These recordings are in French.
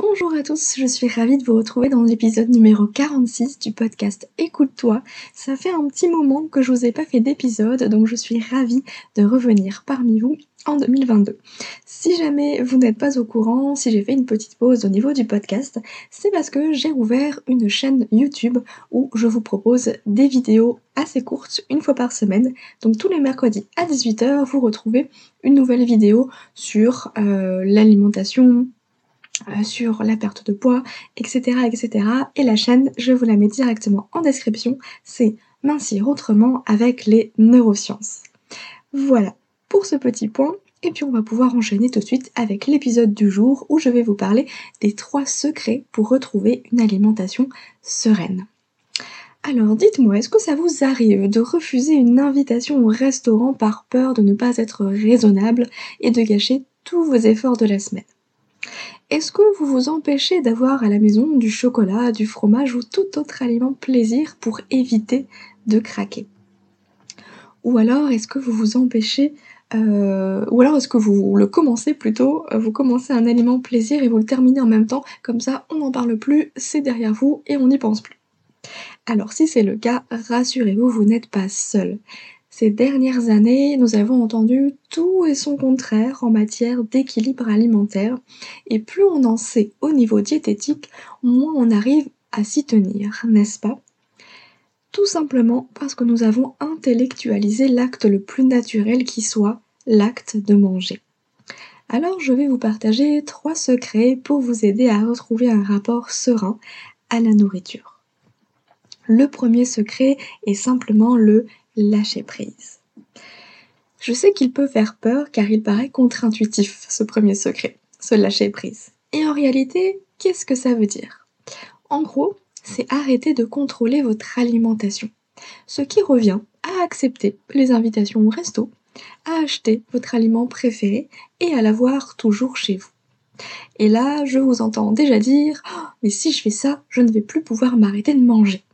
Bonjour à tous, je suis ravie de vous retrouver dans l'épisode numéro 46 du podcast Écoute-toi. Ça fait un petit moment que je vous ai pas fait d'épisode, donc je suis ravie de revenir parmi vous en 2022. Si jamais vous n'êtes pas au courant, si j'ai fait une petite pause au niveau du podcast, c'est parce que j'ai ouvert une chaîne YouTube où je vous propose des vidéos assez courtes, une fois par semaine. Donc tous les mercredis à 18h, vous retrouvez une nouvelle vidéo sur euh, l'alimentation, euh, sur la perte de poids, etc., etc. Et la chaîne, je vous la mets directement en description, c'est Mincir autrement avec les neurosciences. Voilà pour ce petit point. Et puis on va pouvoir enchaîner tout de suite avec l'épisode du jour où je vais vous parler des trois secrets pour retrouver une alimentation sereine. Alors dites-moi, est-ce que ça vous arrive de refuser une invitation au restaurant par peur de ne pas être raisonnable et de gâcher tous vos efforts de la semaine? Est-ce que vous vous empêchez d'avoir à la maison du chocolat, du fromage ou tout autre aliment plaisir pour éviter de craquer? Ou alors est-ce que vous vous empêchez euh, ou alors est-ce que vous le commencez plutôt, euh, vous commencez un aliment plaisir et vous le terminez en même temps, comme ça on n'en parle plus, c'est derrière vous et on n'y pense plus. Alors si c'est le cas, rassurez-vous, vous, vous n'êtes pas seul. Ces dernières années, nous avons entendu tout et son contraire en matière d'équilibre alimentaire, et plus on en sait au niveau diététique, moins on arrive à s'y tenir, n'est-ce pas? Tout simplement parce que nous avons intellectualisé l'acte le plus naturel qui soit, l'acte de manger. Alors je vais vous partager trois secrets pour vous aider à retrouver un rapport serein à la nourriture. Le premier secret est simplement le lâcher prise. Je sais qu'il peut faire peur car il paraît contre-intuitif, ce premier secret, ce lâcher prise. Et en réalité, qu'est-ce que ça veut dire? En gros, c'est arrêter de contrôler votre alimentation. Ce qui revient à accepter les invitations au resto, à acheter votre aliment préféré et à l'avoir toujours chez vous. Et là, je vous entends déjà dire oh, Mais si je fais ça, je ne vais plus pouvoir m'arrêter de manger.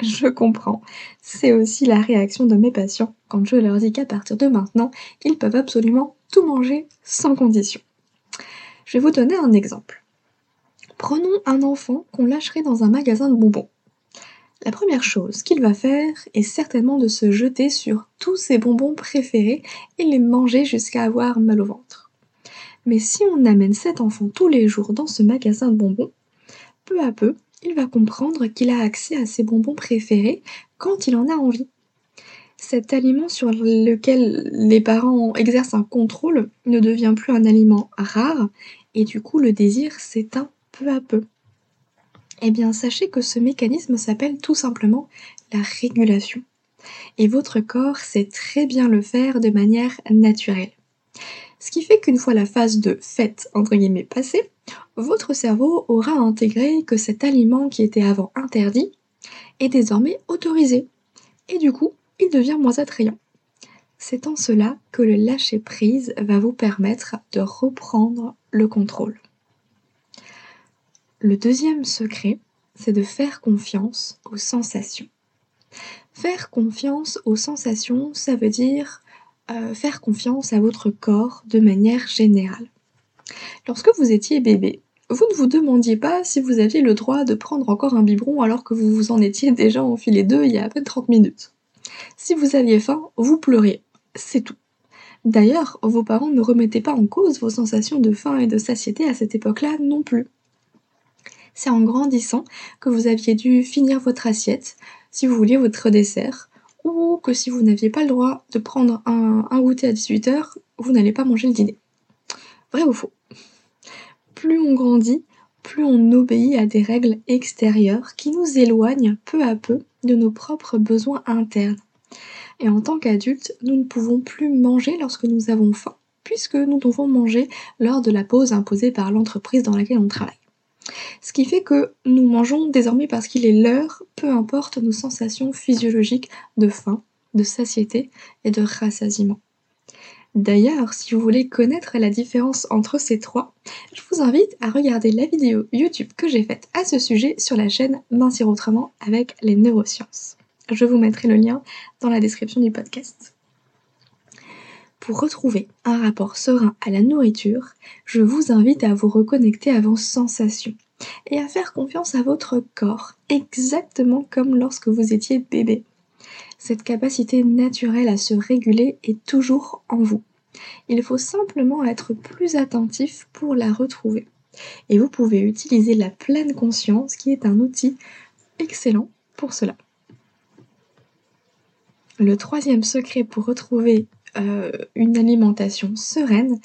Je comprends. C'est aussi la réaction de mes patients quand je leur dis qu'à partir de maintenant, ils peuvent absolument tout manger sans condition. Je vais vous donner un exemple. Prenons un enfant qu'on lâcherait dans un magasin de bonbons. La première chose qu'il va faire est certainement de se jeter sur tous ses bonbons préférés et les manger jusqu'à avoir mal au ventre. Mais si on amène cet enfant tous les jours dans ce magasin de bonbons, peu à peu, il va comprendre qu'il a accès à ses bonbons préférés quand il en a envie. Cet aliment sur lequel les parents exercent un contrôle ne devient plus un aliment rare et du coup le désir s'éteint peu à peu. Eh bien sachez que ce mécanisme s'appelle tout simplement la régulation. Et votre corps sait très bien le faire de manière naturelle. Ce qui fait qu'une fois la phase de fête entre guillemets passée, votre cerveau aura intégré que cet aliment qui était avant interdit est désormais autorisé. Et du coup, il devient moins attrayant. C'est en cela que le lâcher-prise va vous permettre de reprendre le contrôle. Le deuxième secret, c'est de faire confiance aux sensations. Faire confiance aux sensations, ça veut dire euh, faire confiance à votre corps de manière générale. Lorsque vous étiez bébé, vous ne vous demandiez pas si vous aviez le droit de prendre encore un biberon alors que vous vous en étiez déjà enfilé deux il y a à peine 30 minutes. Si vous aviez faim, vous pleuriez. C'est tout. D'ailleurs, vos parents ne remettaient pas en cause vos sensations de faim et de satiété à cette époque-là non plus. C'est en grandissant que vous aviez dû finir votre assiette, si vous vouliez votre dessert, ou que si vous n'aviez pas le droit de prendre un, un goûter à 18h, vous n'allez pas manger le dîner. Vrai ou faux? Plus on grandit, plus on obéit à des règles extérieures qui nous éloignent peu à peu de nos propres besoins internes. Et en tant qu'adultes, nous ne pouvons plus manger lorsque nous avons faim, puisque nous devons manger lors de la pause imposée par l'entreprise dans laquelle on travaille. Ce qui fait que nous mangeons désormais parce qu'il est l'heure, peu importe nos sensations physiologiques de faim, de satiété et de rassasiement. D'ailleurs, si vous voulez connaître la différence entre ces trois, je vous invite à regarder la vidéo YouTube que j'ai faite à ce sujet sur la chaîne Mincir autrement avec les neurosciences. Je vous mettrai le lien dans la description du podcast. Pour retrouver un rapport serein à la nourriture, je vous invite à vous reconnecter à vos sensations et à faire confiance à votre corps, exactement comme lorsque vous étiez bébé. Cette capacité naturelle à se réguler est toujours en vous. Il faut simplement être plus attentif pour la retrouver. Et vous pouvez utiliser la pleine conscience qui est un outil excellent pour cela. Le troisième secret pour retrouver euh, une alimentation sereine,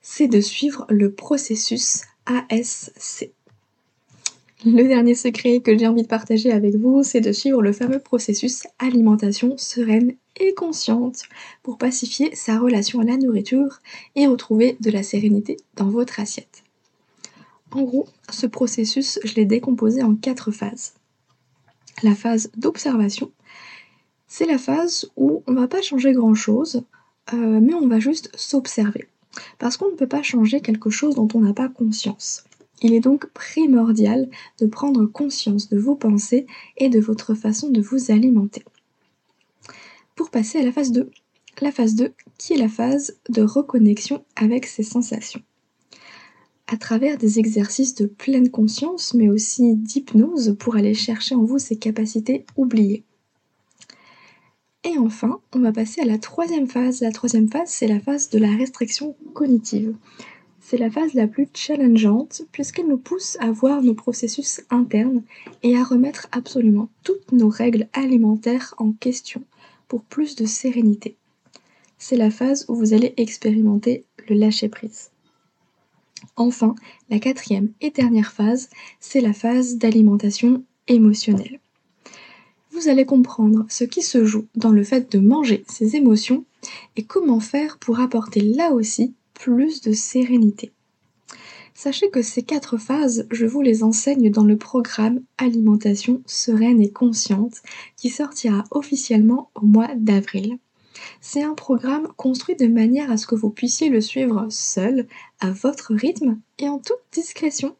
c'est de suivre le processus ASC. Le dernier secret que j'ai envie de partager avec vous, c'est de suivre le fameux processus alimentation sereine et consciente pour pacifier sa relation à la nourriture et retrouver de la sérénité dans votre assiette. En gros, ce processus, je l'ai décomposé en quatre phases. La phase d'observation, c'est la phase où on ne va pas changer grand-chose, euh, mais on va juste s'observer. Parce qu'on ne peut pas changer quelque chose dont on n'a pas conscience. Il est donc primordial de prendre conscience de vos pensées et de votre façon de vous alimenter. Pour passer à la phase 2. La phase 2 qui est la phase de reconnexion avec ses sensations. À travers des exercices de pleine conscience mais aussi d'hypnose pour aller chercher en vous ces capacités oubliées. Et enfin, on va passer à la troisième phase. La troisième phase, c'est la phase de la restriction cognitive. C'est la phase la plus challengeante puisqu'elle nous pousse à voir nos processus internes et à remettre absolument toutes nos règles alimentaires en question pour plus de sérénité. C'est la phase où vous allez expérimenter le lâcher-prise. Enfin, la quatrième et dernière phase, c'est la phase d'alimentation émotionnelle vous allez comprendre ce qui se joue dans le fait de manger ses émotions et comment faire pour apporter là aussi plus de sérénité. Sachez que ces quatre phases, je vous les enseigne dans le programme Alimentation sereine et consciente qui sortira officiellement au mois d'avril. C'est un programme construit de manière à ce que vous puissiez le suivre seul, à votre rythme et en toute discrétion,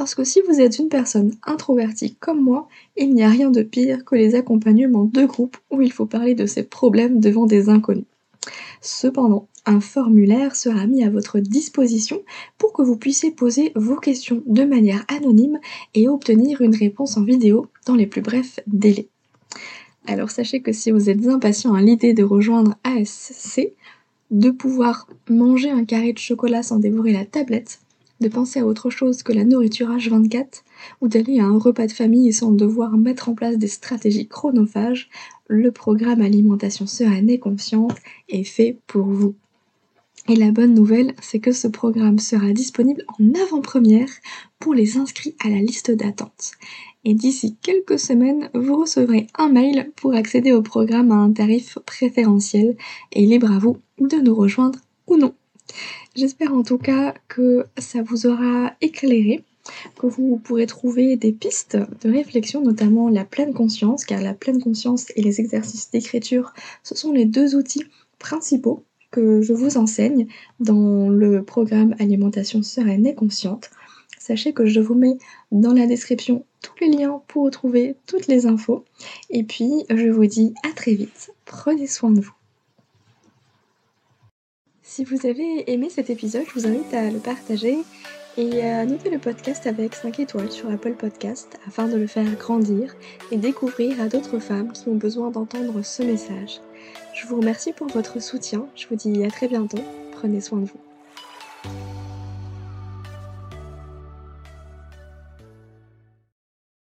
parce que si vous êtes une personne introvertie comme moi, il n'y a rien de pire que les accompagnements de groupe où il faut parler de ses problèmes devant des inconnus. Cependant, un formulaire sera mis à votre disposition pour que vous puissiez poser vos questions de manière anonyme et obtenir une réponse en vidéo dans les plus brefs délais. Alors sachez que si vous êtes impatient à l'idée de rejoindre ASC, de pouvoir manger un carré de chocolat sans dévorer la tablette, de penser à autre chose que la nourriture H24 ou d'aller à un repas de famille sans devoir mettre en place des stratégies chronophages, le programme Alimentation sereine et consciente est fait pour vous. Et la bonne nouvelle, c'est que ce programme sera disponible en avant-première pour les inscrits à la liste d'attente. Et d'ici quelques semaines, vous recevrez un mail pour accéder au programme à un tarif préférentiel et libre à vous de nous rejoindre ou non. J'espère en tout cas que ça vous aura éclairé, que vous pourrez trouver des pistes de réflexion, notamment la pleine conscience, car la pleine conscience et les exercices d'écriture, ce sont les deux outils principaux que je vous enseigne dans le programme Alimentation sereine et consciente. Sachez que je vous mets dans la description tous les liens pour retrouver toutes les infos. Et puis, je vous dis à très vite. Prenez soin de vous. Si vous avez aimé cet épisode, je vous invite à le partager et à noter le podcast avec 5 étoiles sur Apple Podcast afin de le faire grandir et découvrir à d'autres femmes qui ont besoin d'entendre ce message. Je vous remercie pour votre soutien, je vous dis à très bientôt, prenez soin de vous.